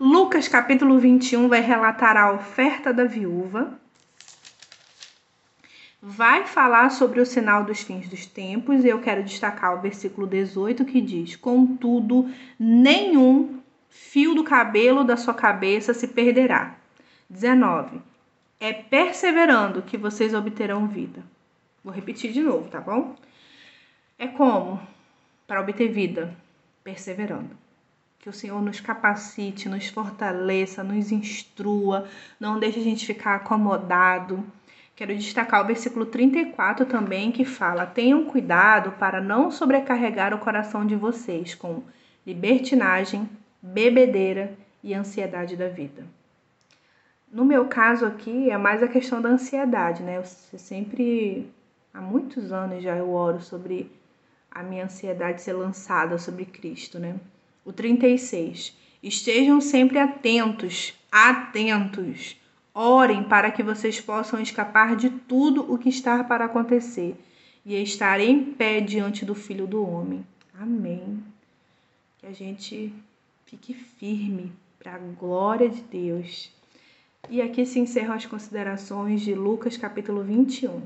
Lucas capítulo 21 vai relatar a oferta da viúva. Vai falar sobre o sinal dos fins dos tempos, e eu quero destacar o versículo 18 que diz: Contudo, nenhum fio do cabelo da sua cabeça se perderá. 19. É perseverando que vocês obterão vida. Vou repetir de novo, tá bom? É como para obter vida, perseverando. Que o Senhor nos capacite, nos fortaleça, nos instrua, não deixe a gente ficar acomodado. Quero destacar o versículo 34 também, que fala: Tenham cuidado para não sobrecarregar o coração de vocês com libertinagem, bebedeira e ansiedade da vida. No meu caso aqui é mais a questão da ansiedade, né? Eu sempre, há muitos anos já eu oro sobre a minha ansiedade ser lançada sobre Cristo, né? O 36. Estejam sempre atentos, atentos. Orem para que vocês possam escapar de tudo o que está para acontecer e estar em pé diante do Filho do Homem. Amém. Que a gente fique firme para a glória de Deus. E aqui se encerram as considerações de Lucas capítulo 21.